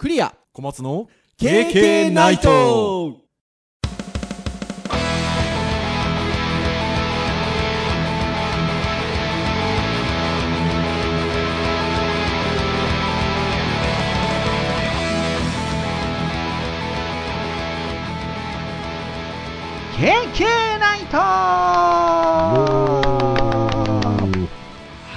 クリア。小松の KK ナイト。ケーケーナイト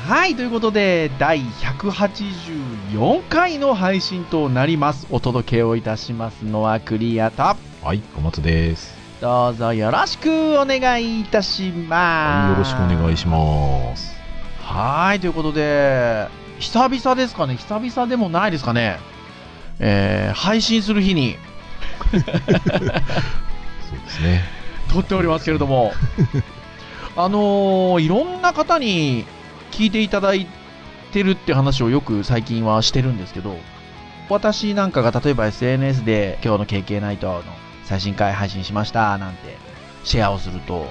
はい、ということで、第184回の配信となります。お届けをいたしますのはクリアと、はい、小松です。どうぞよろしくお願いいたします。はい、よろしくお願いします。はい、ということで、久々ですかね久々でもないですかねえー、配信する日にそうですね。撮っておりますけれども、あのーいろんな方に聞いていただいてるって話をよく最近はしてるんですけど、私なんかが例えば SNS で今日の KK ナイトの最新回配信しましたなんてシェアをすると、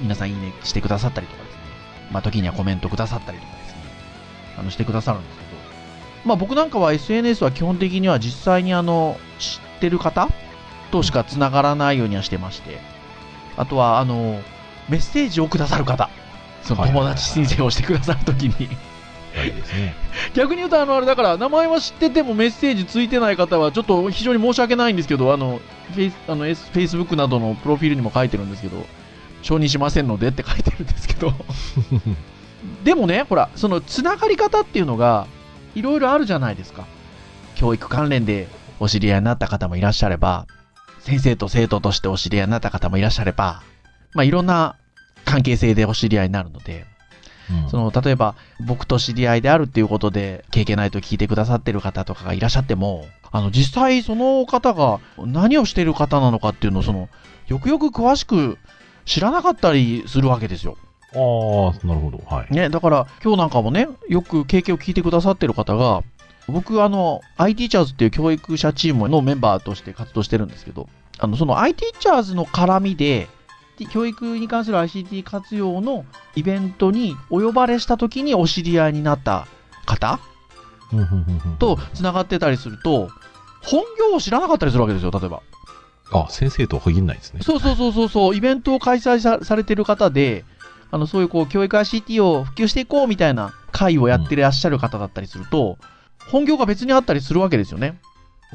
皆さんいいねしてくださったりとかですね、まあ時にはコメントくださったりとかですね、あのしてくださるんですけど、まあ僕なんかは SNS は基本的には実際にあの知ってる方としか繋がらないようにはしてまして、あとは、あの、メッセージをくださる方、その友達申請をしてくださるときに、はいですね。逆に言うと、あの、あれだから、名前は知っててもメッセージついてない方は、ちょっと非常に申し訳ないんですけど、あの、フェイス、あの、S- Facebook などのプロフィールにも書いてるんですけど、承認しませんのでって書いてるんですけど、でもね、ほら、その、つながり方っていうのが、いろいろあるじゃないですか。教育関連でお知り合いになった方もいらっしゃれば、先生と生徒としてお知り合いになった方もいらっしゃれば、まあ、いろんな関係性でお知り合いになるので、うんその、例えば、僕と知り合いであるっていうことで、経験ないと聞いてくださってる方とかがいらっしゃっても、あの、実際その方が何をしてる方なのかっていうのを、その、よくよく詳しく知らなかったりするわけですよ。ああ、なるほど。はい。ね、だから、今日なんかもね、よく経験を聞いてくださってる方が、僕、あの、IT ティーチャーズっていう教育者チームのメンバーとして活動してるんですけど、あの、その IT ティーチャーズの絡みで、教育に関する ICT 活用のイベントにお呼ばれした時にお知り合いになった方うんうんうんうんと繋がってたりすると、本業を知らなかったりするわけですよ、例えば。あ、先生とは限らないですね。そうそうそうそうそう、イベントを開催さされてる方で、あの、そういうこう、教育 ICT を普及していこうみたいな会をやってらっしゃる方だったりすると、本業が別にあったりするわけですよね。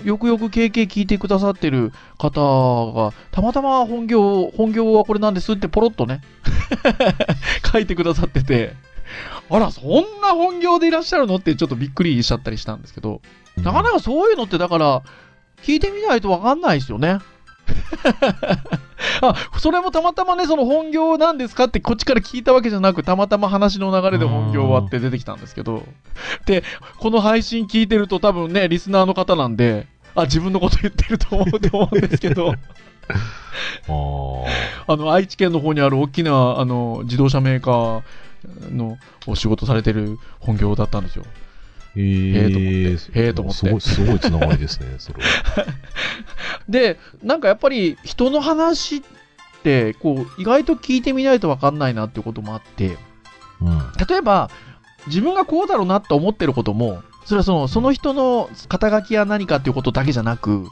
よくよく経験聞いてくださってる方が、たまたま本業、本業はこれなんですってポロッとね、書いてくださってて、あら、そんな本業でいらっしゃるのってちょっとびっくりしちゃったりしたんですけど、なかなかそういうのってだから、聞いてみないとわかんないですよね。あ、それもたまたまね、その本業なんですかってこっちから聞いたわけじゃなく、たまたま話の流れで本業はって出てきたんですけど、で、この配信聞いてると多分ね、リスナーの方なんで、あ、自分のこと言ってると思うと思うんですけど、ああの、愛知県の方にある大きな、あの、自動車メーカーのお仕事されてる本業だったんですよ。あ。ええへえと思ってすごい、すごいつながりですね、それは。で、なんかやっぱり人の話って、こう、意外と聞いてみないとわかんないなっていうこともあって、うん。例えば、自分がこうだろうなって思ってることも、それはその、その人の肩書きや何かっていうことだけじゃなく、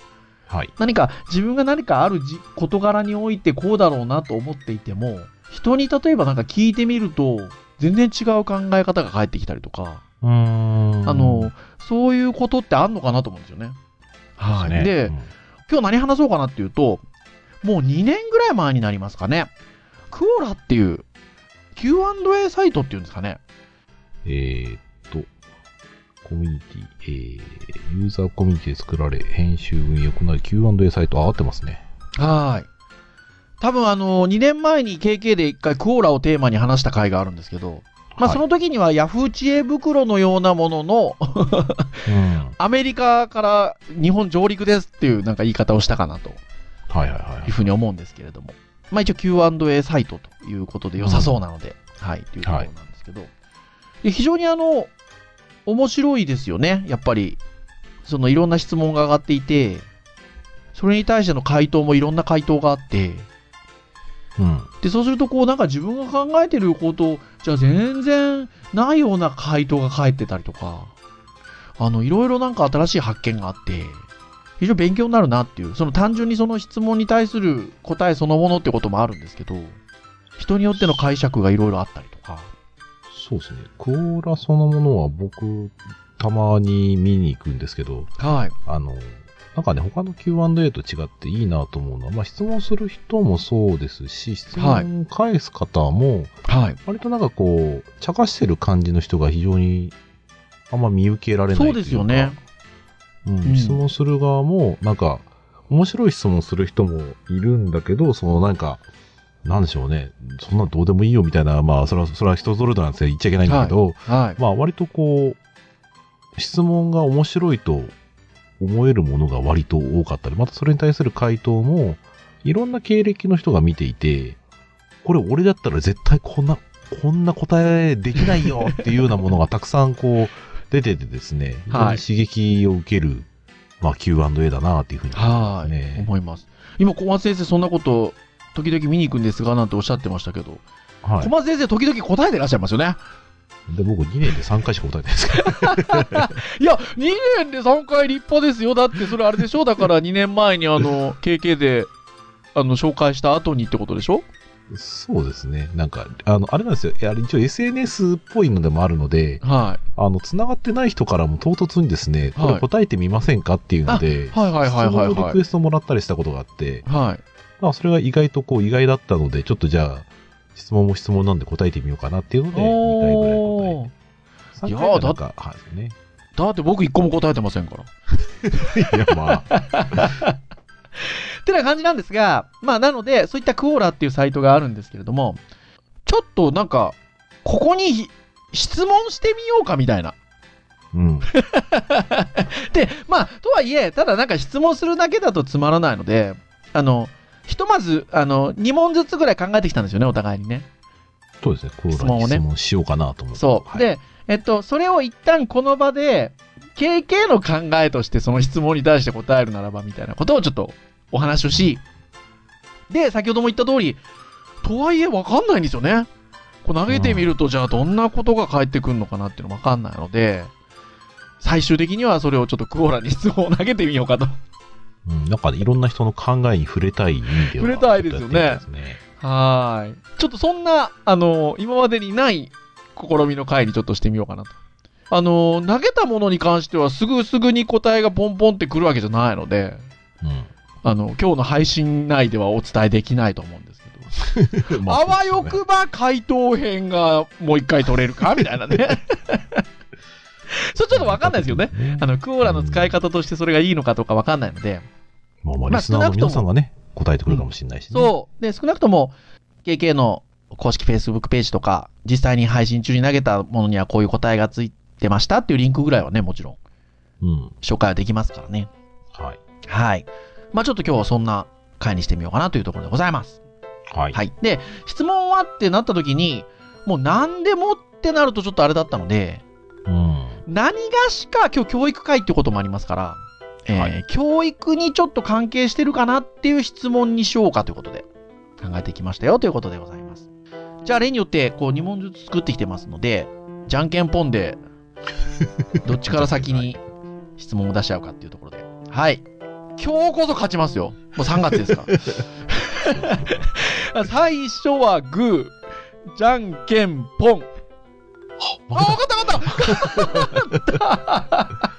はい。何か自分が何かあるじ事柄においてこうだろうなと思っていても、人に例えばなんか聞いてみると、全然違う考え方が返ってきたりとか。あの、そういうことってあんのかなと思うんですよね。はい。ねで、うん今日何話そうかなっていうと、もう2年ぐらい前になりますかね。クオラっていう Q&A サイトっていうんですかね。えーっと、コミュニティ、えー、ユーザーコミュニティで作られ、編集運営を行う Q&A サイト、あ、合ってますね。はーい。多分あの、2年前に KK で一回クオラをテーマに話した回があるんですけど、まあはいその時には Yahoo 知恵袋のようなもののうん。アメリカから日本上陸ですっていうなんか言い方をしたかなとはいはいはいいう。ふうに思うんですけれども。まあ一応 Q&A サイトということで良さそうなので、はい、というところなんですけど。で非常にあの、面白いですよね。やっぱり、そのいろんな質問が上がっていて、それに対しての回答もいろんな回答があって、うん。で、そうするとこうなんか自分が考えてることじゃ全然ないような回答が返ってたりとか、あの、いろいろなんか新しい発見があって、非常に勉強になるなっていう、その単純にその質問に対する答えそのものってこともあるんですけど、人によっての解釈がいろいろあったりとか。そうですね。クオーラそのものは僕、たまに見に行くんですけど、はい。あの、なんかね、他の Q&A と違っていいなと思うのは、まあ質問する人もそうですし、質問を返す方も、はい。割となんかこう、茶化してる感じの人が非常にあんま見受けられないというかそうですよね。うんうん質問する側も、なんか、面白い質問する人もいるんだけど、そのなんか、なんでしょうね。そんなどうでもいいよみたいな、まあ、それは、それは人ぞれなんですよ。言っちゃいけないんだけど、はい。まあ、割とこう、質問が面白いと思えるものが割と多かったり、またそれに対する回答も、いろんな経歴の人が見ていて、これ俺だったら絶対こんな、こんな答えできないよっていうようなものがたくさんこう、出ててですね、はいに刺激を受ける、まあ Q&A だなっていうふうに思いまはい、すね。思います。今、小松先生、そんなこと、時々見に行くんですが、なんておっしゃってましたけど、は小松先生、時々答えてらっしゃいますよね。い。で、僕2年で3回しか答えてないですから。いや、2年で3回立派ですよ。だって、それあれでしょ？だから 2年前に、あの、KK で、あの、紹介した後にってことでしょ？そうですね。なんか、あの、あれなんですよ。いや一応 SNS っぽいのでもあるので、はあの、繋がってない人からも唐突にですね、こはいれ答えてみませんかっていうので、い。はいはいはいはい質問のはい。リクエストもらったりしたことがあって、はい。まあ、それが意外とこう意外だったので、ちょっとじゃあ、質問も質問なんで答えてみようかなっていうので、2回ぐらい答えて。3いや回はなんか、はいね。だって僕1個も答えてませんから。いや、まあ、ってな感じなんですが、まあなので、そういったクオーラっていうサイトがあるんですけれども、ちょっとなんか、ここにひ質問してみようかみたいな。うん。で、まあ、とはいえ、ただなんか質問するだけだとつまらないので、あの、ひとまず、あの、2問ずつぐらい考えてきたんですよね、お互いにね。そうですね、コーラに質問をね質問しようかなと思って。そう。はい、で、えっと、それを一旦この場で、KK の考えとしてその質問に対して答えるならばみたいなことをちょっとお話をし、で、先ほども言った通り、とはいえわかんないんですよね。こう投げてみると、じゃあどんなことが返ってくるのかなっていうのわかんないので、最終的にはそれをちょっとクオーラに質問を投げてみようかと。うん、なんかね、いろんな人の考えに触れたい意味では。触れたいですよねはーい。ちょっとそんな、あの今までにない試みの回にちょっとしてみようかなと。あの投げたものに関してはすぐすぐに答えがポンポンってくるわけじゃないので、あの、今日の配信内ではお伝えできないと思うんですけど、あわよくば回答編がもう一回取れるかみたいなね。それちょっとわかんないですけどね。ねあの、クオーラの使い方としてそれがいいのかとかわかんないので、まあまあ、まあリスナーの皆さんがね、答えてくるかもしれないしね。そう。で、少なくとも、KK の公式 Facebook ページとか、実際に配信中に投げたものにはこういう答えがついてましたっていうリンクぐらいはね、もちろんうん。紹介はできますからね。はい。はい。まあちょっと今日はそんな回にしてみようかなというところでございます。はい。はい。で、質問はってなった時に、もう何でもってなるとちょっとあれだったので、うん。何がしか今日教育会ってこともありますから、えーはい教育にちょっと関係してるかなっていう質問にしようかということで考えてきましたよということでございます。じゃあ例によってこう2問ずつ作ってきてますので、じゃんけんぽんで どっちから先に質問を出し合うかっていうところで。はい。今日こそ勝ちますよ。もう3月ですから。最初はグー、じゃんけんぽん。あ、わかったわかった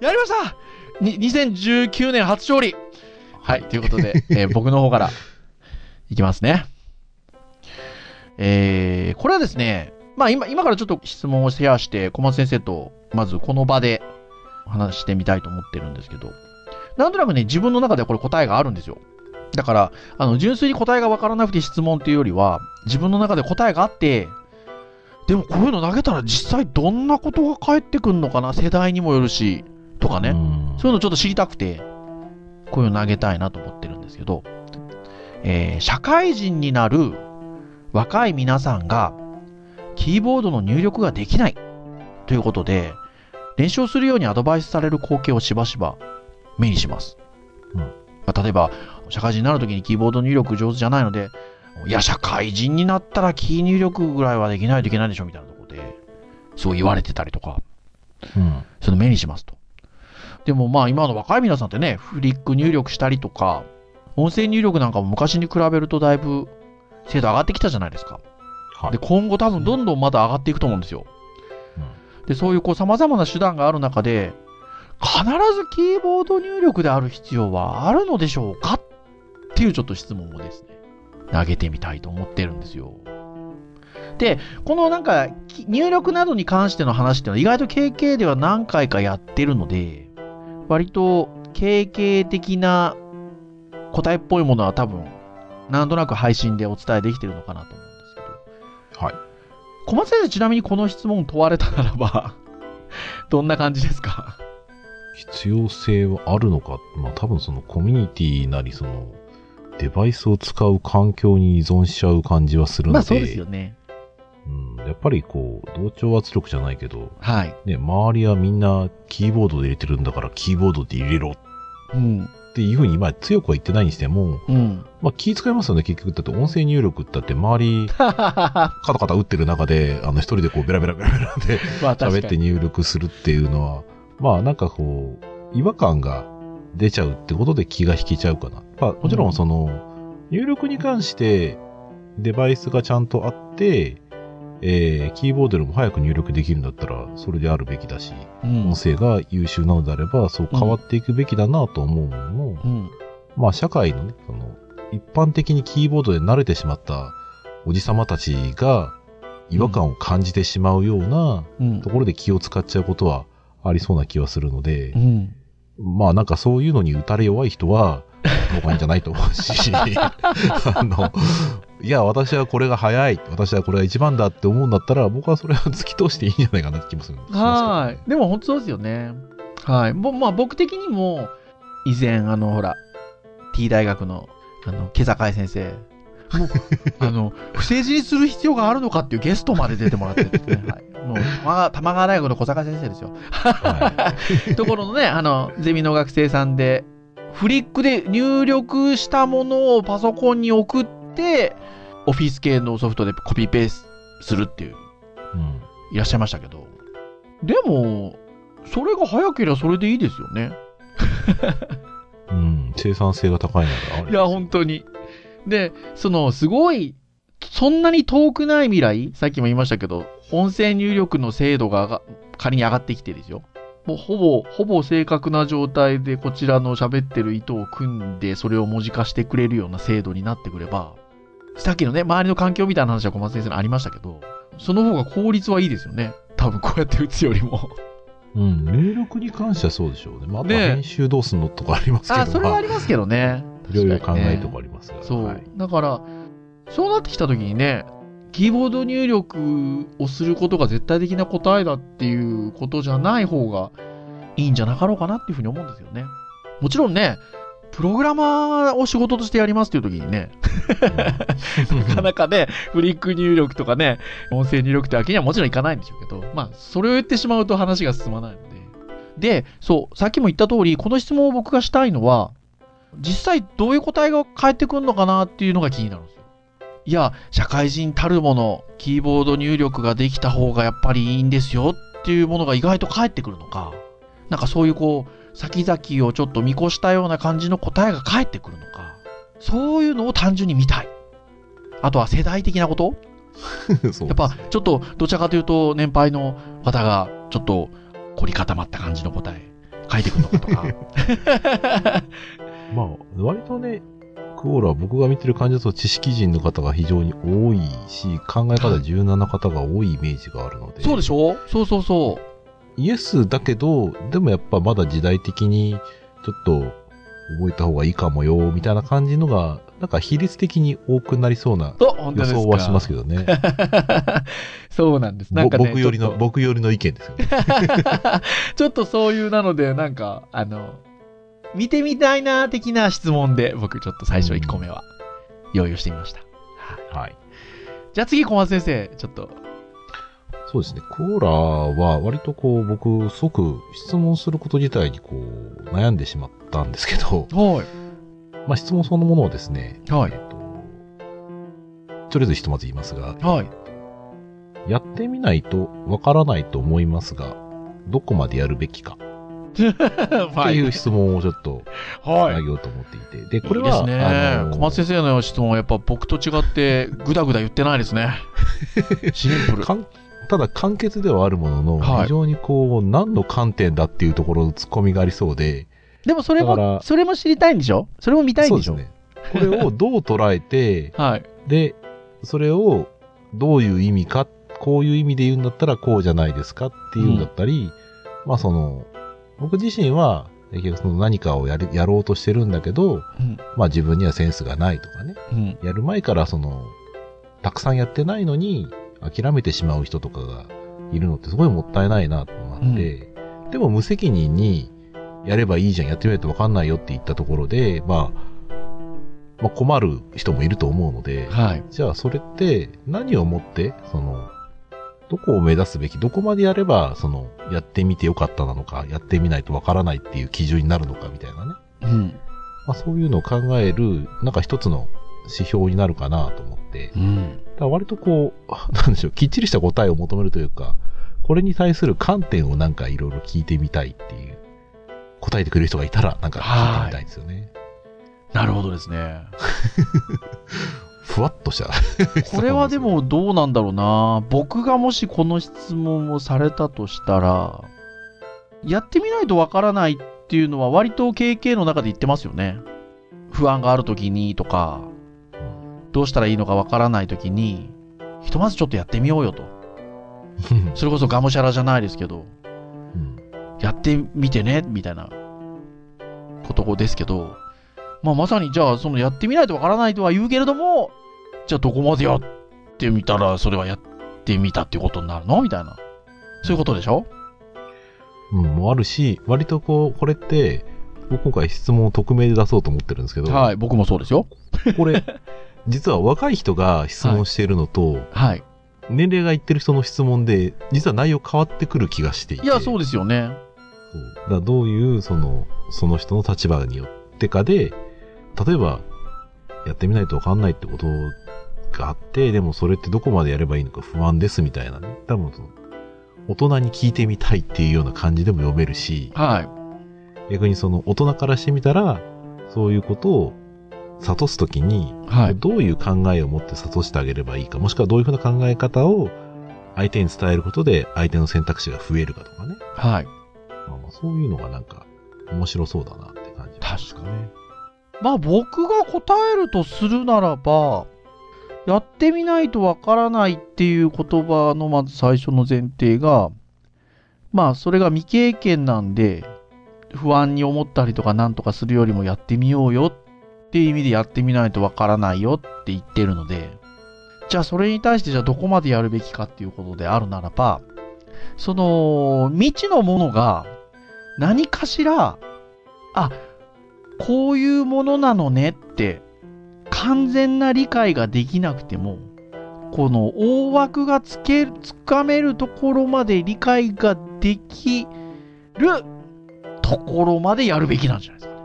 やりましたに !2019 年初勝利はい、ということで、えー僕の方からいきますね。えー、これはですね、まあ今、今からちょっと質問をシェアして、小松先生と、まずこの場で話してみたいと思ってるんですけど、なんとなくね、自分の中ではこれ答えがあるんですよ。だから、あの、純粋に答えがわからなくて質問っていうよりは、自分の中で答えがあって、でもこういうの投げたら実際どんなことが返ってくるのかな？世代にもよるし、とかね。うん。そういうのちょっと知りたくて、こういうの投げたいなと思ってるんですけど、えー社会人になる若い皆さんが、キーボードの入力ができない。ということで、練習をするようにアドバイスされる光景をしばしば目にします。うん。まあ例えば、社会人になるときにキーボード入力上手じゃないので、いや、社会人になったらキー入力ぐらいはできないといけないでしょみたいなところで、そう言われてたりとか。うん。その目にしますと。でもまあ今の若い皆さんってね、フリック入力したりとか、音声入力なんかも昔に比べるとだいぶ精度上がってきたじゃないですか。はいで、。今後多分どんどんまだ上がっていくと思うんですよ。で、そういうこう様々な手段がある中で、必ずキーボード入力である必要はあるのでしょうかっていうちょっと質問をですね、投げてみたいと思ってるんですよ。で、このなんか、き入力などに関しての話っていうのは意外と KK では何回かやってるので、割と KK 的な答えっぽいものは多分、なんとなく配信でお伝えできてるのかなと思うんですけど。はい。小松先生、ちなみにこの質問問われたならば、どんな感じですか？必要性はあるのか。まあ多分そのコミュニティなりそのデバイスを使う環境に依存しちゃう感じはするので。まあそうですよね。うん。やっぱりこう、同調圧力じゃないけど、はい。ね、周りはみんなキーボードで入れてるんだからキーボードで入れろうん。っていうふうに、まあ強くは言ってないにしても、うん。まあ気使いますよね、結局。だって音声入力ったって周り、カタカタ打ってる中で、あの一人でこうベラベラベラベラで。喋って入力するっていうのは、まあなんかこう、違和感が出ちゃうってことで気が引けちゃうかな。まあもちろんその、入力に関してデバイスがちゃんとあって、えー、キーボードでも早く入力できるんだったら、それであるべきだし、うん音声が優秀なのであれば、そう変わっていくべきだなと思うものの、うん。まあ社会のね、その、一般的にキーボードで慣れてしまったおじさまたちが違和感を感じてしまうようなうんと。ころで気を使っちゃうことはありそうな気はするのでう、ん。まあなんかそういうのに打たれ弱い人は、僕はいいんじゃないと思うし、あの、いや、私はこれが早い、私はこれが一番だって思うんだったら、僕はそれは突き通していいんじゃないかなって気もするしますはい。でも本当そうですよね。はい。ぼまあ僕的にも、以前、あの、ほら、T 大学の、あの、毛坂井先生。もう、あの、不正字にする必要があるのかっていうゲストまで出てもらってですね。はい。もう、玉川玉川大学の小坂井先生ですよ。は ところのね、あの、ゼミの学生さんで、フリックで入力したものをパソコンに送って、オフィス系のソフトでコピーペースするっていう、うんいらっしゃいましたけど。でも、それが早ければそれでいいですよね。うん、生産性が高いのがある。いや、本当に。で、その、すごい、そんなに遠くない未来、さっきも言いましたけど、音声入力の精度が仮に上がってきてですよ。もうほぼ、ほぼ正確な状態でこちらの喋ってる意図を組んで、それを文字化してくれるような精度になってくれば、さっきのね、周りの環境みたいな話は小松先生のありましたけど、その方が効率はいいですよね。多分こうやって打つよりも。うん、入力に関してはそうでしょうね。まあ、ねえ編集どうすんのとかありますけど、あ、それはまありますけどね。いろいろ考えると確かありますが。そう。はいだから、そうなってきたときにね、キーボード入力をすることが絶対的な答えだっていうことじゃない方がいいんじゃなかろうかなっていうふうに思うんですよね。もちろんね、プログラマーを仕事としてやりますっていうときにね、なかなかね、フリック入力とかね、音声入力ってわけにはもちろんいかないんでしょうけど、まあ、それを言ってしまうと話が進まないので。で、そう、さっきも言った通り、この質問を僕がしたいのは、実際どういう答えが返ってくるのかなっていうのが気になるんですよ。いや、社会人たるもの、キーボード入力ができた方がやっぱりいいんですよっていうものが意外と返ってくるのか、なんかそういうこう、先々をちょっと見越したような感じの答えが返ってくるのか、そういうのを単純に見たい。あとは世代的なこと やっぱちょっとどちらかというと年配の方がちょっと凝り固まった感じの答え書いてくるのかとか。まあ、割とね、クオーラは僕が見てる感じだと知識人の方が非常に多いし、考え方柔軟な方が多いイメージがあるので。そうでしょそうそうそう。イエスだけど、でもやっぱまだ時代的にちょっと覚えた方がいいかもよ、みたいな感じのが、なんか比率的に多くなりそうな予想はしますけどね。そうなんです。なんかね、ぼ僕よりの、僕よりの意見ですよね。と ちょっとそういうなので、なんか、あの、見てみたいな的な質問で、僕ちょっと最初1個目は用意をしてみました。はいはい。じゃあ次、小松先生、ちょっと。そうですね。コーラは割とこう僕即質問すること自体にこう悩んでしまったんですけど、はまあ質問そのものをですね、い。はいえ。っと、とりあえずひとまず言いますが、はい。やってみないとわからないと思いますが、どこまでやるべきか ってはいいう質問をちょっとはい投げようと思っていて。で、これは、いいね。あの小松先生の質問はやっぱ僕と違ってぐだぐだ言ってないですね。シンプル。ただ簡潔ではあるものの、はい非常にこう、何の観点だっていうところのツッコミがありそうで、でもそれも、それも知りたいんでしょ？それも見たいんでしょ？そうですね。これをどう捉えて、はい。で、それをどういう意味か、こういう意味で言うんだったらこうじゃないですかっていうんだったり、まあその、僕自身は、結局その何かをやるやろうとしてるんだけど、うん。まあ自分にはセンスがないとかね、うん。やる前からその、たくさんやってないのに諦めてしまう人とかがいるのってすごいもったいないなと思って、でも無責任にやればいいじゃん、やってみないとわかんないよって言ったところで、まあ、まあ困る人もいると思うので、はい。じゃあそれって何をもって、その、どこを目指すべき、どこまでやれば、その、やってみてよかったなのか、やってみないとわからないっていう基準になるのかみたいなね。うん。まあそういうのを考える、なんか一つの指標になるかなと思って、うん。だ割とこう、なんでしょう、きっちりした答えを求めるというか、これに対する観点をなんかいろいろ聞いてみたいっていう、答えてくれる人がいたら、なんか聞いてみたいですよね。なるほどですね。ふわっとした。これはでもどうなんだろうな。僕がもしこの質問をされたとしたら、やってみないとわからないっていうのは割と経験の中で言ってますよね。不安がある時にとか、どうしたらいいのかわからない時に、ひとまずちょっとやってみようよと。それこそがむしゃらじゃないですけど、うんやってみてね、みたいなことですけど、まあまさにじゃあそのやってみないとわからないとは言うけれども、じゃあどこまでやってみたらそれはやってみたっていうことになるのみたいな。そういうことでしょ？うん、もあるし、割とこう、これって、僕今回質問を匿名で出そうと思ってるんですけど、はい、僕もそうですよ。これ、実は若い人が質問しているのと、はい。年齢がいってる人の質問で、実は内容変わってくる気がしていて。いや、そうですよね。そうだどういう、その、その人の立場によってかで、例えば、やってみないとわかんないってことがあって、でもそれってどこまでやればいいのか不安ですみたいなね。多分その、大人に聞いてみたいっていうような感じでも読めるし、はい。逆にその大人からしてみたら、そういうことを諭すときに、はい。どういう考えを持って諭してあげればいいか、もしくはどういうふうな考え方を相手に伝えることで相手の選択肢が増えるかとかね。はい。まあ、まあそういうのがなんか面白そうだなって感じ、確かに。まあ僕が答えるとするならば、やってみないとわからないっていう言葉のまず最初の前提が、まあそれが未経験なんで、不安に思ったりとかなんとかするよりもやってみようよっていう意味でやってみないとわからないよって言ってるので、じゃあそれに対してじゃあどこまでやるべきかっていうことであるならば、その未知のものが何かしら、あ、こういうものなのねって完全な理解ができなくても、この大枠がつけ、つかめるところまで理解ができるところまでやるべきなんじゃないですか。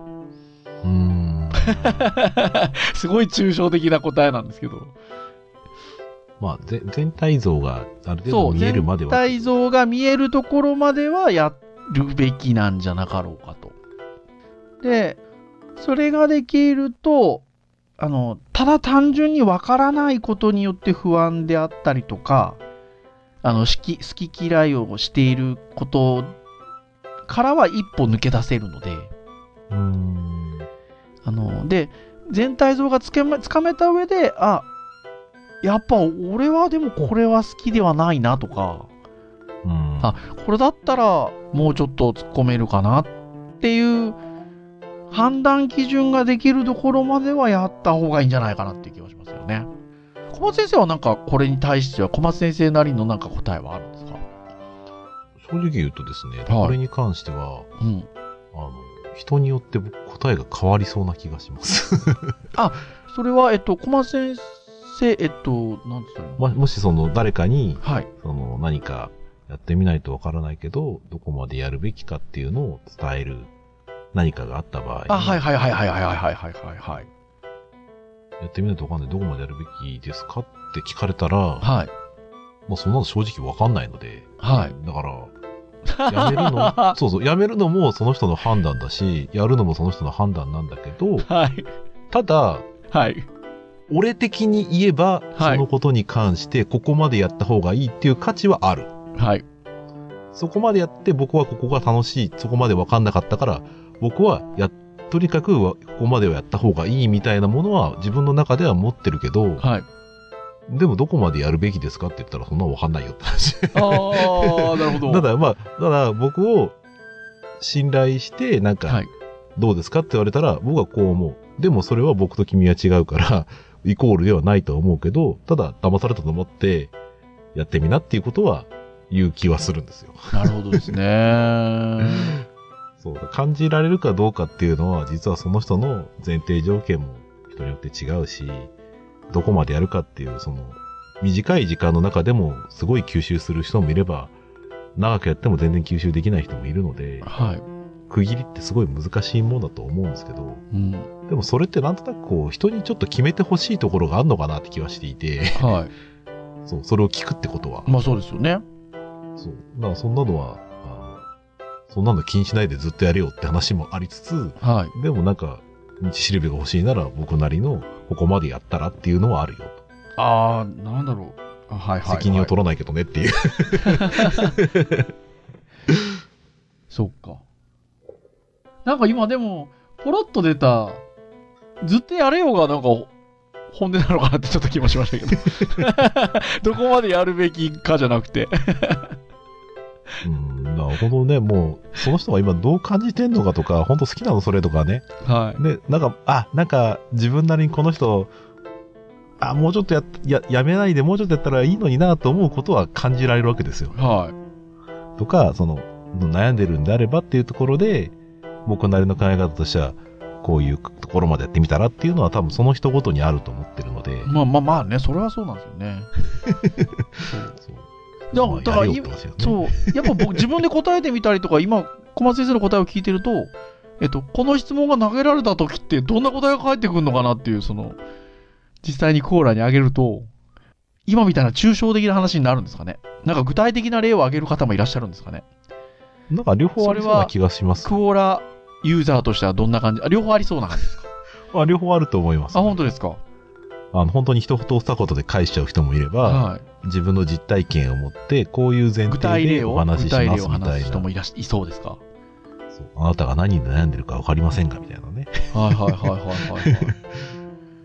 うーん。すごい抽象的な答えなんですけど。まあ、ぜ全体像がある程そう、度見える全までは。体像が見えるところまではやるべきなんじゃなかろうかと。で、それができると、あの、ただ単純にわからないことによって不安であったりとか、あの、好き、好き嫌いをしていることからは一歩抜け出せるので、うーん。あの、で、全体像がつけまつかめた上で、あ、やっぱ俺はでもこれは好きではないなとか、うん。あこれだったらもうちょっと突っ込めるかなっていう判断基準ができるところまではやった方がいいんじゃないかなっていう気がしますよね。小松先生はなんかこれに対しては小松先生なりのなんか答えはあるんですか？正直言うとですね、はいこれに関しては、うん。あの、人によって僕答えが変わりそうな気がします。それは、えっと、小松先生、えっと、なんですかね。ももしその誰かに、はい。その何かやってみないとわからないけど、どこまでやるべきかっていうのを伝える何かがあった場合に、あ、はいはいはいはいはいはいはいはいはい。やってみないとわかんない、どこまでやるべきですかって聞かれたら、はい。もうそんなの正直わかんないので、はい。だから、やめるの、そうそう、やめるのもその人の判断だし、やるのもその人の判断なんだけど、はい。ただ、はい。俺的に言えば、はいそのことに関してここまでやった方がいいっていう価値はある。はい。そこまでやって僕はここが楽しい、そこまで分かんなかったから、僕はや、とにかくはここまではやった方がいいみたいなものは自分の中では持ってるけど、はい。でもどこまでやるべきですかって言ったらそんなの分かんないよって話。ああ、なるほど。ただまあ、ただ僕を信頼して、なんか、はい。どうですかって言われたら、僕はこう思う。でもそれは僕と君は違うから、イコールではないとは思うけど、ただ騙されたと思って、やってみなっていうことは言う気はするんですよ。なるほどですね。そう。感じられるかどうかっていうのは、実はその人の前提条件も人によって違うし、どこまでやるかっていう、その、短い時間の中でもすごい吸収する人もいれば、長くやっても全然吸収できない人もいるので、はい。区切りってすごい難しいものだと思うんですけど、うん。でもそれってなんとなくこう、人にちょっと決めてほしいところがあるのかなって気はしていて、はい。そう、それを聞くってことは。まあそうですよね。そう。だからそんなのは、そんなの気にしないでずっとやれよって話もありつつ、はい。でもなんか、道しるべが欲しいなら僕なりのここまでやったらっていうのはあるよと。ああ、なんだろう。あはいはい、はい。責任を取らないけどねっていう。そっか。なんか今でも、ポロッと出た、ずっとやれようがなんか、本音なのかなってちょっと気もしましたけど。どこまでやるべきかじゃなくて。うん、なるほどね。もう、その人が今どう感じてんのかとか、本当好きなのそれとかね。はい。で、なんか、あ、なんか自分なりにこの人、あ、もうちょっとや、や、やめないでもうちょっとやったらいいのになと思うことは感じられるわけですよ。はい。とか、その、悩んでるんであればっていうところで、僕なりの考え方としては、こういうところまでやってみたらっていうのは多分その人ごとにあると思ってるので、まあまあまあね、それはそうなんですよね。そう。だからねそう。やっぱ僕自分で答えてみたりとか、今、小松先生の答えを聞いてると、えっと、この質問が投げられた時ってどんな答えが返ってくるのかなっていう、その、実際にコーラにあげると、今みたいな抽象的な話になるんですかね。なんか具体的な例を挙げる方もいらっしゃるんですかね。なんか両方ありそうな気がします。クオーラユーザーとしてはどんな感じあ、両方ありそうな感じですか？あ両方あると思います、あ、本当ですか？あの本当に一言二言で返しちゃう人もいれば、はい。自分の実体験を持って、こういう前提でお話具ししますみたいな。す人もいらしいそうですか？そうあなたが何で悩んでるか分かりませんかみたいなね。はいはいはいはいはい、はい。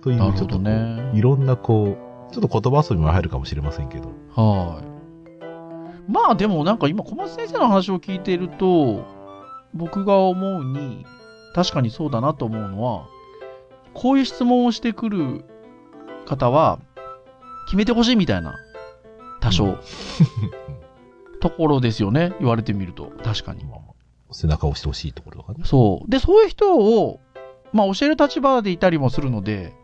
という、ちょっとね。いろんなこう、ちょっと言葉遊びも入るかもしれませんけど、はい。まあでもなんか今小松先生の話を聞いていると、僕が思うに、確かにそうだなと思うのは、こういう質問をしてくる方は、決めてほしいみたいな、多少、ところですよね。言われてみると。確かに。背中を押してほしいところとかね。そう。で、そういう人を、まあ教える立場でいたりもするので、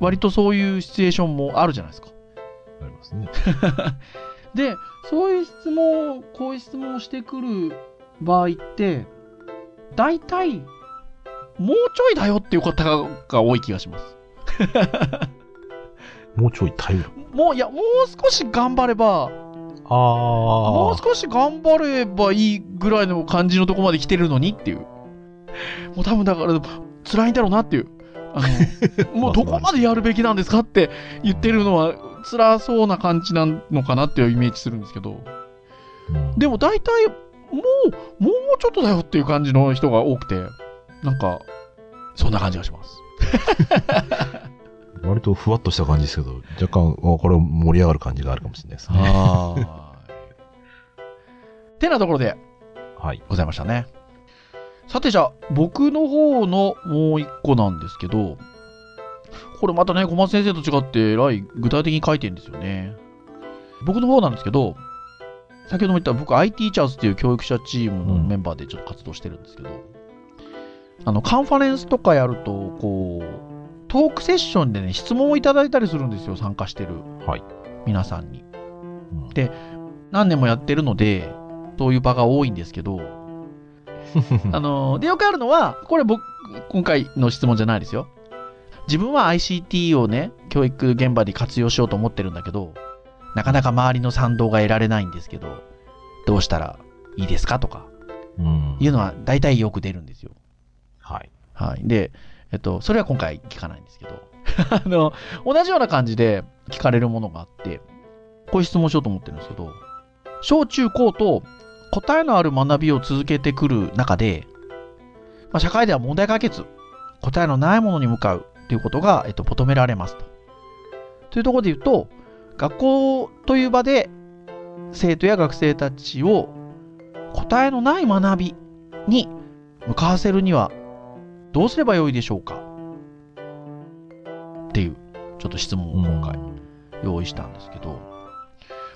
割とそういうシチュエーションもあるじゃないですか。ありますね。で、そういう質問を、こういう質問をしてくる場合って、大体、もうちょいだよっていう方が多い気がします。もうちょい頼る。もう、いや、もう少し頑張れば、ああ。もう少し頑張ればいいぐらいの感じのとこまで来てるのにっていう。もう多分だから、辛いんだろうなっていう。あの、もうどこまでやるべきなんですかって言ってるのは辛そうな感じなのかなっていうイメージするんですけど。うんでも大体、もう、もうちょっとだよっていう感じの人が多くて、なんか、そんな感じがします。割とふわっとした感じですけど、若干、あこれ盛り上がる感じがあるかもしれないですね。はーい。てなところではい。ございましたね。さてじゃあ、僕の方のもう一個なんですけど、これまたね、小松先生と違って、えらい具体的に書いてるんですよね。僕の方なんですけど、先ほども言った僕 IT チャーズっていう教育者チームのメンバーでちょっと活動してるんですけど、あの、カンファレンスとかやると、こう、トークセッションでね、質問をいただいたりするんですよ、参加してるはい。皆さんに。うんで何年もやってるので、そういう場が多いんですけど、あのーで、よくあるのは、これ僕、今回の質問じゃないですよ。自分は ICT をね、教育現場で活用しようと思ってるんだけど、なかなか周りの賛同が得られないんですけど、どうしたらいいですかとか、うん。いうのは大体よく出るんですよ。はい。はい。で、えっと、それは今回聞かないんですけど、あの、同じような感じで聞かれるものがあって、こういう質問しようと思ってるんですけど、小中高と答えのある学びを続けてくる中で、まあ、社会では問題解決、答えのないものに向かうということが、えっと、求められますと。というところで言うと、学校という場で生徒や学生たちを答えのない学びに向かわせるにはどうすればよいでしょうか？っていう、ちょっと質問を今回用意したんですけど、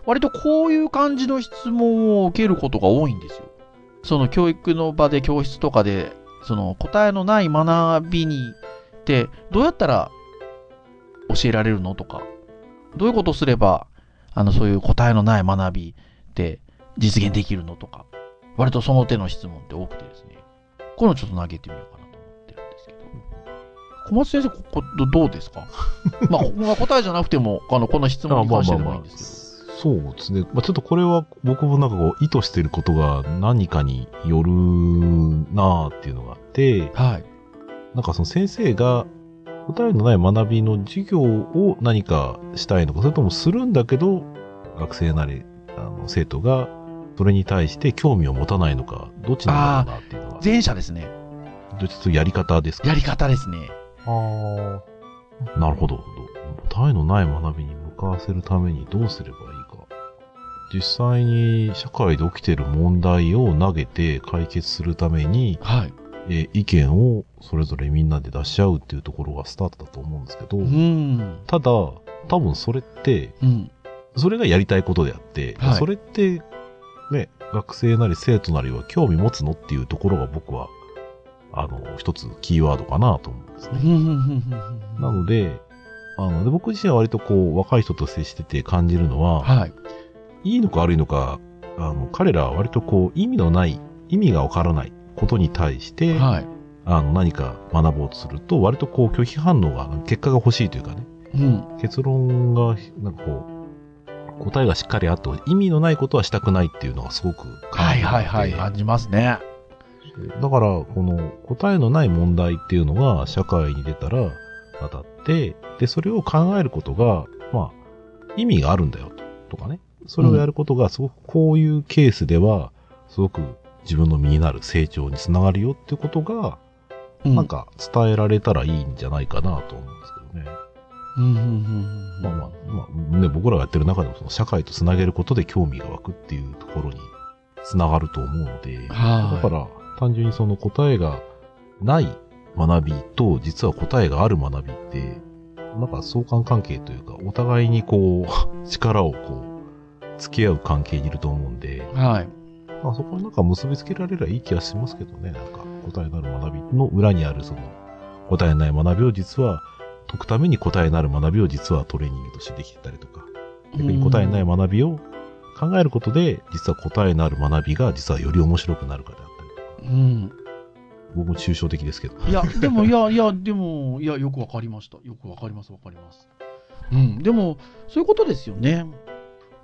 割とこういう感じの質問を受けることが多いんですよ。その教育の場で教室とかで、その答えのない学びにってどうやったら教えられるのとか、どういうことをすれば、あの、そういう答えのない学びって実現できるのとか、割とその手の質問って多くてですね、こういうのをちょっと投げてみよう小松先生、ここどどうですか？まあ、ここが答えじゃなくても、あの、この質問に関してでもいいんですそうですね。まあ、ちょっとこれは僕もなんかこう意図してることが何かによるなあっていうのがあって、けど。はい。なんかその先生が答えのない学びの授業を何かしたいのか、それともするんだけど、学生なり、あの、生徒がそれに対して興味を持たないのか、どっちなんだろうなっていうのが、前者ですね。どっちとやり方ですか？やり方ですね。ああ。なるほど。答えのない学びに向かわせるためにどうすればいいか。実際に社会で起きている問題を投げて解決するために、はい。えー意見をそれぞれみんなで出し合うっていうところがスタートだと思うんですけど、うん。ただ、多分それって、うん。それがやりたいことであって、はいそれって、ね、学生なり生徒なりは興味持つのっていうところが僕は、あの、一つキーワードかなと思うんですね。なので、あの、で僕自身は割とこう、若い人と接してて感じるのは、はい。いいのか悪いのか、あの、彼らは割とこう、意味のない、意味がわからないことに対して、はい。あの、何か学ぼうとすると、割とこう、拒否反応が、結果が欲しいというかね、うん。結論が、なんかこう、答えがしっかりあって、意味のないことはしたくないっていうのがすごくはいはいはい。感感じますね。だから、この答えのない問題っていうのが社会に出たら当たって、で、それを考えることが、まあ、意味があるんだよと、とかね。それをやることが、すごくこういうケースでは、すごく自分の身になる成長につながるよっていうことが、うんなん、か伝えられたらいいんじゃないかなと思うんですけどね。うんうんうんうんまあまあ、まあ、ね、僕らがやってる中でもその社会とつなげることで興味が湧くっていうところにつながると思うので、はいだから単純にその答えがない学びと実は答えがある学びって、なんか相関関係というか、お互いにこう、力をこう、付き合う関係にいると思うんで、はい。まあそこになんか結びつけられればいい気がしますけどね、なんか答えのある学びの裏にあるその答えない学びを実は解くために答えのある学びを実はトレーニングとしてできてたりとか、逆に答えない学びを考えることで、実は答えのある学びが実はより面白くなるかであったうん。僕も抽象的ですけど。いや、でも、いや、いや、でも、いや、よくわかりました。よくわかります、わかります。うん。でも、そういうことですよね。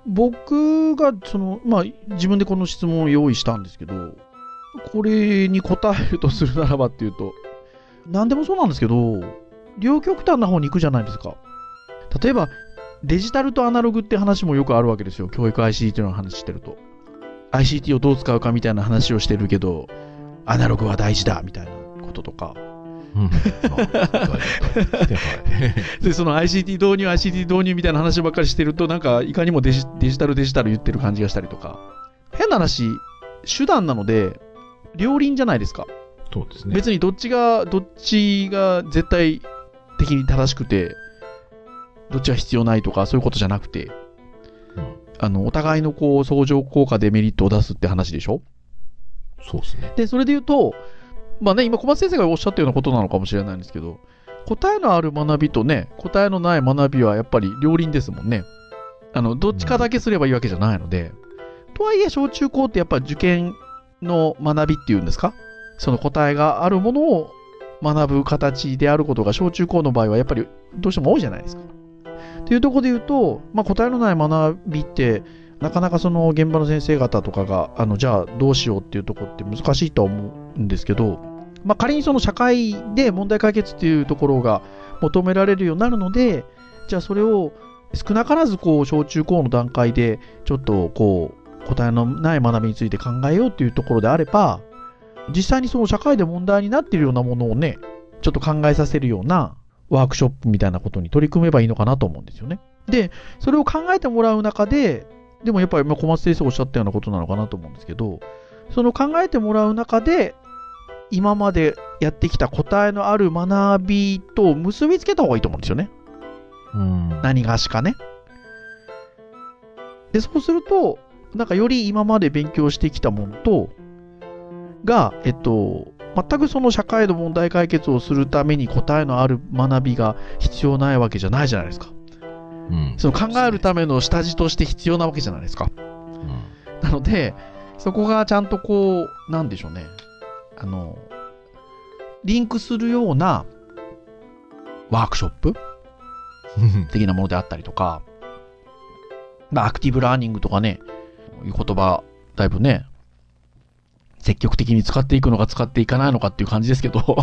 僕が、その、まあ、自分でこの質問を用意したんですけど、これに答えるとするならばっていうと、何でもそうなんですけど、両極端な方に行くじゃないですか。例えば、デジタルとアナログって話もよくあるわけですよ。教育 ICT の話してると。ICT をどう使うかみたいな話をしてるけど、アナログは大事だみたいなこととか。うん。で、その ICT 導入、ICT 導入みたいな話ばっかりしてると、なんか、いかにもデジデジタルデジタル言ってる感じがしたりとか。変な話、手段なので、両輪じゃないですか。そうですね。別にどっちが、どっちが絶対的に正しくて、どっちが必要ないとか、そういうことじゃなくて、うんあの、お互いのこう、相乗効果でメリットを出すって話でしょそうですね。で、それで言うと、まあね、今小松先生がおっしゃったようなことなのかもしれないんですけど、答えのある学びとね、答えのない学びはやっぱり両輪ですもんね。あの、どっちかだけすればいいわけじゃないので、とはいえ、小中高ってやっぱ受験の学びっていうんですか？その答えがあるものを学ぶ形であることが小中高の場合はやっぱりどうしても多いじゃないですか。っていうところで言うと、まあ、答えのない学びって、なかなかその現場の先生方とかが、あの、じゃあどうしようっていうとこって難しいとは思うんですけど、まあ仮にその社会で問題解決っていうところが求められるようになるので、じゃあそれを少なからずこう小中高の段階でちょっとこう答えのない学びについて考えようっていうところであれば、実際にその社会で問題になっているようなものをね、ちょっと考えさせるようなワークショップみたいなことに取り組めばいいのかなと思うんですよね。で、それを考えてもらう中で、でもやっぱり小松先生おっしゃったようなことなのかなと思うんですけど、その考えてもらう中で、今までやってきた答えのある学びと結びつけた方がいいと思うんですよね。うん。何がしかね。で、そうすると、なんかより今まで勉強してきたものと、が、えっと、全くその社会の問題解決をするために答えのある学びが必要ないわけじゃないじゃないですか。うん。その考えるための下地として必要なわけじゃないですか。うん。なので、そこがちゃんとこう、なんでしょうね。あの、リンクするようなワークショップ 的なものであったりとか、まあ、アクティブラーニングとかね、いう言葉、だいぶね、積極的に使っていくのか使っていかないのかっていう感じですけど、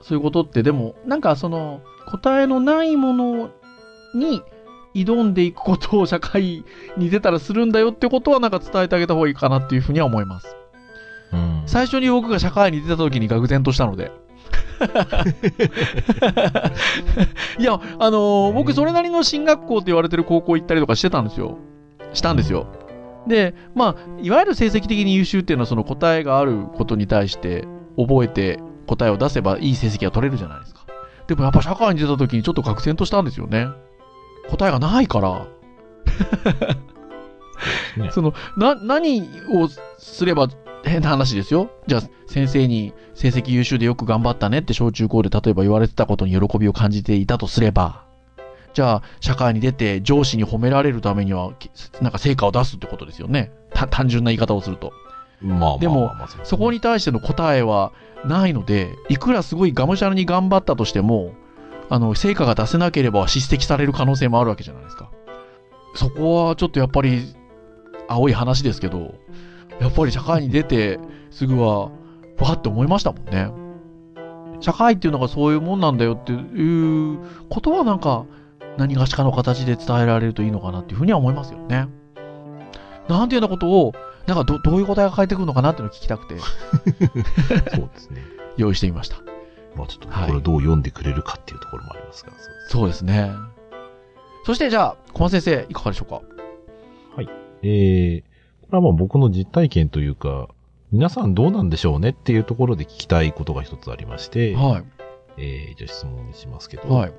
そういうことってでも、なんかその、答えのないものに挑んでいくことを社会に出たらするんだよってことはなんか伝えてあげた方がいいかなっていうふうには思います。うん。最初に僕が社会に出た時に愕然としたので。いや、あのー僕それなりの進学校って言われてる高校行ったりとかしてたんですよ。したんですよ。で、まあ、いわゆる成績的に優秀っていうのはその答えがあることに対して覚えて答えを出せばいい成績が取れるじゃないですか。でもやっぱ社会に出た時にちょっと愕然としたんですよね。答えがないから。ねその、な、何をすれば変な話ですよ。じゃあ、先生に成績優秀でよく頑張ったねって小中高で例えば言われてたことに喜びを感じていたとすれば、じゃあ、社会に出て上司に褒められるためには、きなんか成果を出すってことですよね。た単純な言い方をすると。まあでもそこに対しての答えはないので、いくらすごいがむしゃらに頑張ったとしても、あの、成果が出せなければ叱責される可能性もあるわけじゃないですか。そこはちょっとやっぱり、青い話ですけど、やっぱり社会に出てすぐは、わって思いましたもんね。社会っていうのがそういうもんなんだよっていうことはなんか、何がしかの形で伝えられるといいのかなっていうふうには思いますよね。なんていうようなことを、なんかどどういう答えが返ってくるのかなっていうのを聞きたくて、そうですね。用意してみました。まあちょっと、はいこれをどう読んでくれるかっていうところもありますが、そうですそうですね。そしてじゃあ、小松先生、いかがでしょうか？えー、これはまあ僕の実体験というか、皆さんどうなんでしょうねっていうところで聞きたいことが一つありまして、はえー、じゃあ質問しますけど、い。はい。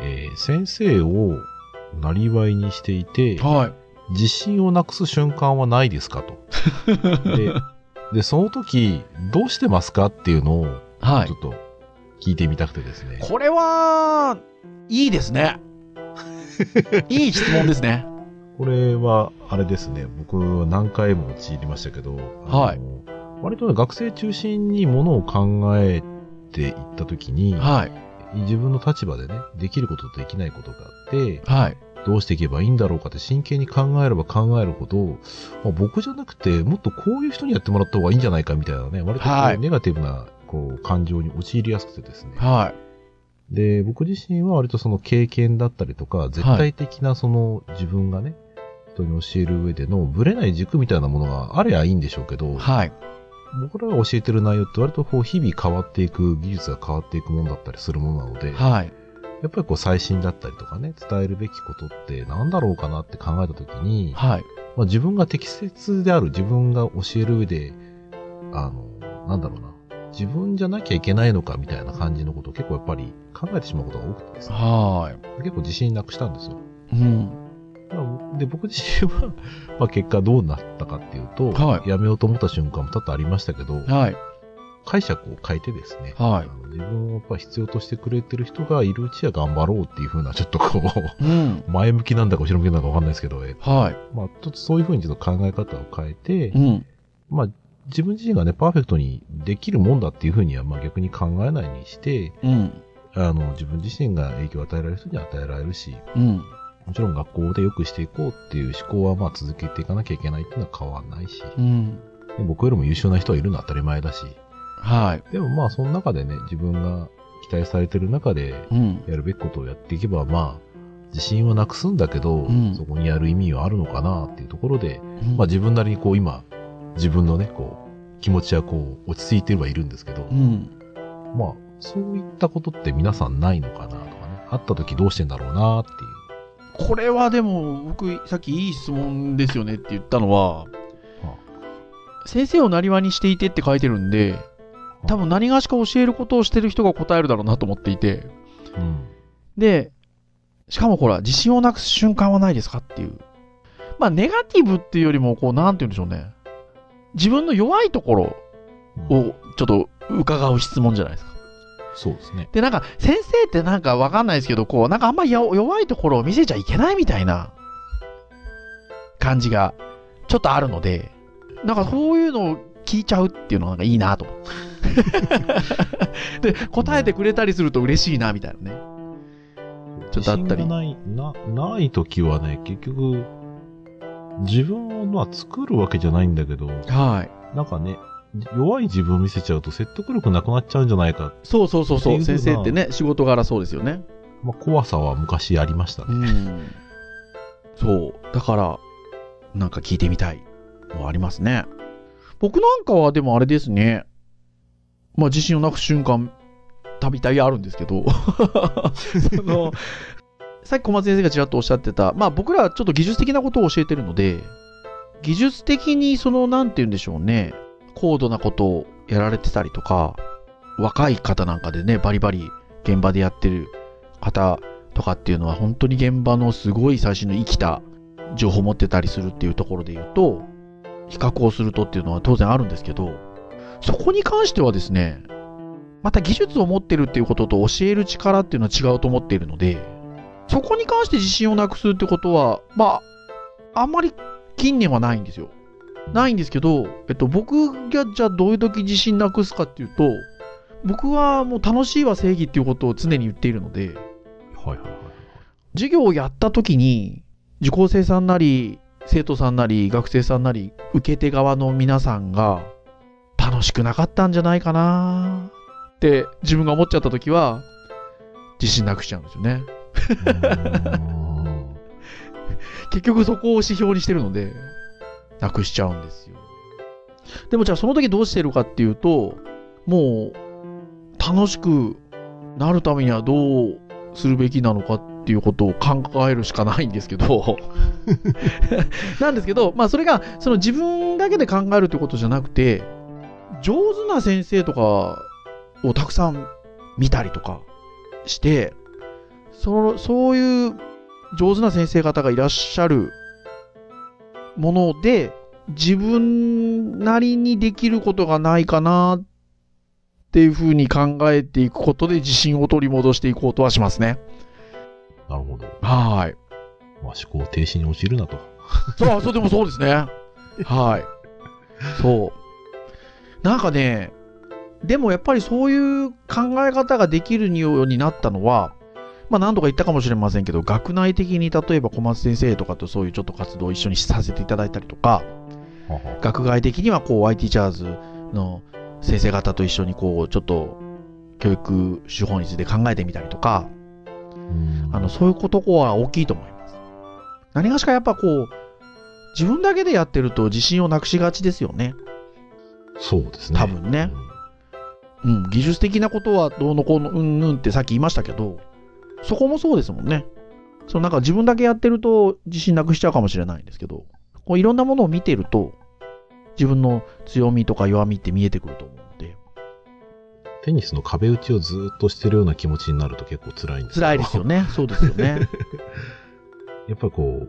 えー先生をなりわいにしていて、はい。自信をなくす瞬間はないですかと。で、で、その時、どうしてますかっていうのを、はいちょ。っと聞いてみたくてですね。これは、いいですね。いい質問ですね。これは、あれですね、僕は何回も陥りましたけど、はい割とね、学生中心にものを考えていった時に、はい。自分の立場でね、できることとできないことがあって、はい。どうしていけばいいんだろうかって真剣に考えれば考えるほど、まあ、僕じゃなくて、もっとこういう人にやってもらった方がいいんじゃないかみたいなね、割とネガティブなこう感情に陥りやすくてですね。はで、僕自身は割とその経験だったりとか、絶対的なその自分がね、人に教える上でのブレない軸みたいなものがあればいいんでしょうけど、い。はい。僕らが教えてる内容って割とこう日々変わっていく、技術が変わっていくものだったりするものなので、はい。やっぱりこう最新だったりとかね、伝えるべきことって何だろうかなって考えたときに、はい。まあ、自分が適切である、自分が教える上で、あの、なんだろうな、自分じゃなきゃいけないのかみたいな感じのことを結構やっぱり考えてしまうことが多くてですね、は結構自信なくしたんですよ。い。うん。まあで、僕自身は、まあ結果どうなったかっていうと、はいやめようと思った瞬間も多々ありましたけど、はい。解釈を変えてですね、はい自分をやっぱ必要としてくれてる人がいるうちは頑張ろうっていうふうな、ちょっとこう、うん。前向きなんだか後ろ向きなんだかわかんないですけど、えはい。まあ、ちょっとそういうふうにちょっと考え方を変えて、うん。まあ、自分自身がね、パーフェクトにできるもんだっていうふうには、まあ逆に考えないにして、うん。あの、自分自身が影響を与えられる人には与えられるし、うん。もちろん学校で良くしていこうっていう思考はまあ続けていかなきゃいけないっていうのは変わんないし、うん。で僕よりも優秀な人はいるのは当たり前だし、はい。でもまあその中でね、自分が期待されてる中でうん。やるべきことをやっていけば、まあ、自信はなくすんだけど、うんそこにやる意味はあるのかなっていうところで、うんまあ自分なりにこう今、自分のね、こう、気持ちはこう、落ち着いてはいるんですけど、うん。まあ、そういったことって皆さんないのかなとかね、会った時どうしてんだろうなっていう。これはでも、僕、さっきいい質問ですよねって言ったのは、先生をなりわにしていてって書いてるんで、多分何がしか教えることをしてる人が答えるだろうなと思っていて、うん。で、しかもほら、自信をなくす瞬間はないですかっていう。まあ、ネガティブっていうよりも、こう、なんて言うんでしょうね。自分の弱いところうんをちょっと伺う質問じゃないですか。そうですね。で、なんか、先生ってなんかわかんないですけど、こう、なんかあんまり弱弱いところを見せちゃいけないみたいな感じがちょっとあるので、なんかそういうのを聞いちゃうっていうのがなんかいいなと思って。で、答えてくれたりすると嬉しいなみたいなね。ちょっとあったり自信がない、な、ない時はね、結局、自分は作るわけじゃないんだけど、はい。なんかね、弱い自分を見せちゃうと説得力なくなっちゃうんじゃないか。そうそうそうそう。先生ってね、仕事柄そうですよね。まあ、怖さは昔ありましたうね。ん。そう。だから、なんか聞いてみたいのはありますね。僕なんかはでもあれですね。まあ自信をなくす瞬間、たびたびあるんですけど、その、さっき小松先生がちらっとおっしゃってた、まあ僕らはちょっと技術的なことを教えてるので、技術的にその、なんて言うんでしょうね、高度なことをやられてたりとか、若い方なんかでね、バリバリ現場でやってる方とかっていうのは本当に現場のすごい最新の生きた情報を持ってたりするっていうところで言うと、比較をするとっていうのは当然あるんですけど、そこに関してはですね、また技術を持ってるっていうことと教える力っていうのは違うと思っているので、そこに関して自信をなくすってことは、まあ、あんまり近年はないんですよ。ないんですけど、えっと、僕がじゃあどういう時自信なくすかっていうと、僕はもう楽しいは正義っていうことを常に言っているので、はいはいはい。授業をやった時に受講生さんなり生徒さんなり学生さんなり受け手側の皆さんが楽しくなかったんじゃないかな。って自分が思っちゃった時は自信なくしちゃうんですよね。結局そこを指標にしてるのでなくしちゃうんですよ。でもじゃあその時どうしてるかっていうともう楽しくなるためにはどうするべきなのかっていうことを考えるしかないんですけど。なんですけどまあそれがその自分だけで考えるってことじゃなくて上手な先生とかをたくさん見たりとかしてそそういう上手な先生方がいらっしゃるもので自分なりにできることがないかなっていうふうに考えていくことで自信を取り戻していこうとはしますね。なるほど。はい。まあ、思考停止に陥るなと。そう、そうでもそうですね。はい。そう。なんかね、でもやっぱりそういう考え方ができるようになったのは、まあ何度か言ったかもしれませんけど、学内的に例えば小松先生とかとそういうちょっと活動を一緒にさせていただいたりとか、学外的にはこう IT チャーズの先生方と一緒にこうちょっと教育手法について考えてみたりとか、うんあの、そういうことは大きいと思います。何がしかやっぱこう、自分だけでやってると自信をなくしがちですよね。そうですね。多分ねうん、技術的なことはどうのこうのうんぬんってさっき言いましたけど、そこもそうですもんね。そのなんか自分だけやってると自信なくしちゃうかもしれないんですけど、こういろんなものを見てると、自分の強みとか弱みって見えてくると思うので、テニスの壁打ちをずっとしてるような気持ちになると結構辛いんです辛いですよね。そうですよね。やっぱりこ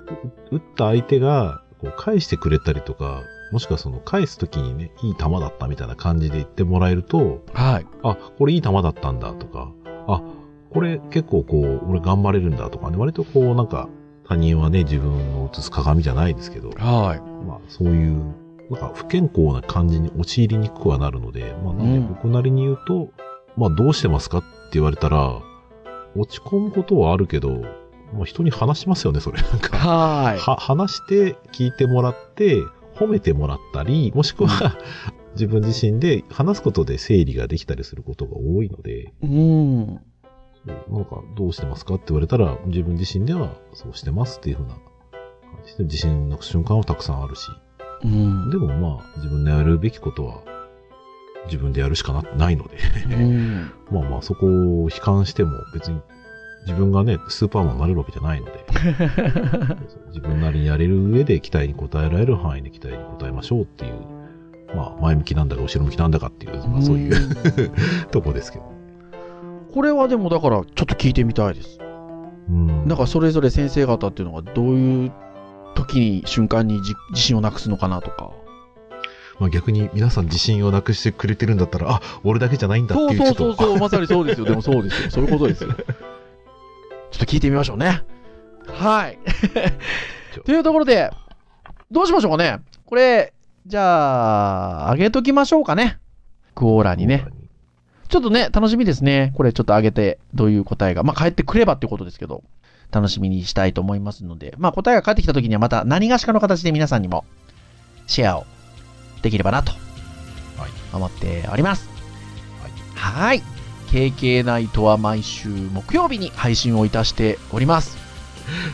う、う打った相手が、こう返してくれたりとか、もしくはその返すときにね、いい球だったみたいな感じで言ってもらえると、はい。あ、これいい球だったんだとか、あ、これ結構こう、俺頑張れるんだとかね、割とこうなんか、他人はね、自分を映す鏡じゃないですけど、はい。まあそういう、なんか不健康な感じに陥りにくくはなるので、まあなんでうん僕なりに言うと、まあどうしてますかって言われたら、落ち込むことはあるけど、もう人に話しますよね、それ。なんか、は。は、話して聞いてもらって、褒めてもらったり、もしくは、自分自身で話すことで整理ができたりすることが多いので、うん。なんか、どうしてますかって言われたら、自分自身ではそうしてますっていうふうな感じで、自信なくす瞬間はたくさんあるし、うん。でもまあ、自分でやるべきことは、自分でやるしかなないので、うん。まあまあ、そこを悲観しても別に、自分がね、スーパーマンになれるわけじゃないので、自分なりにやれる上で期待に応えられる範囲で期待に応えましょうっていう、まあ、前向きなんだか後ろ向きなんだかっていう、まあそういう とこですけど。これはでもだからちょっと聞いてみたいです。うん。なんかそれぞれ先生方っていうのがどういう時に瞬間にじ自信をなくすのかなとか。まあ逆に皆さん自信をなくしてくれてるんだったら、あ、俺だけじゃないんだっていう、そうそうそうそう、まさにそうですよ。でもそうですよ。そういうことですよ。ちょっと聞いてみましょうね。はい。というところで、どうしましょうかね。これ、じゃあ、上げときましょうかね。クオーラにね。ちょっとね、楽しみですね。これちょっと上げて、どういう答えが、まあ、返ってくればっていうことですけど、楽しみにしたいと思いますので、まあ、答えが返ってきた時にはまた何がしかの形で皆さんにもシェアをできればなとはい思っております。はいはい。KK ナイトは毎週木曜日に配信をいたしております。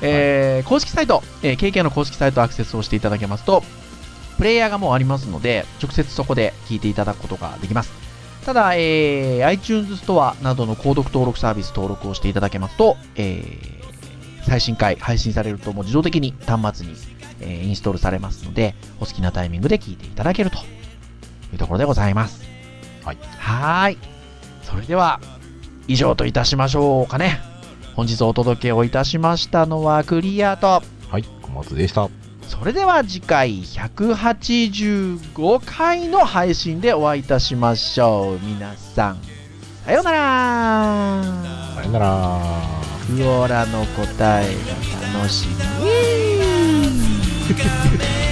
えー公式サイト、えー KK の公式サイトアクセスをしていただけますと、プレイヤーがもうありますので、直接そこで聞いていただくことができます。ただ、えー iTunes ストアなどの購読登録サービス登録をしていただけますと、えー最新回配信されるともう自動的に端末に、えーインストールされますので、お好きなタイミングで聞いていただけるというところでございます。はい。はーい。それでは、以上といたしましょうかね。本日お届けをいたしましたのはクリアと、はい、小松でした。それでは次回185回の配信でお会いいたしましょう。皆さん、さようならさよなら。フローラの答えが楽しみ。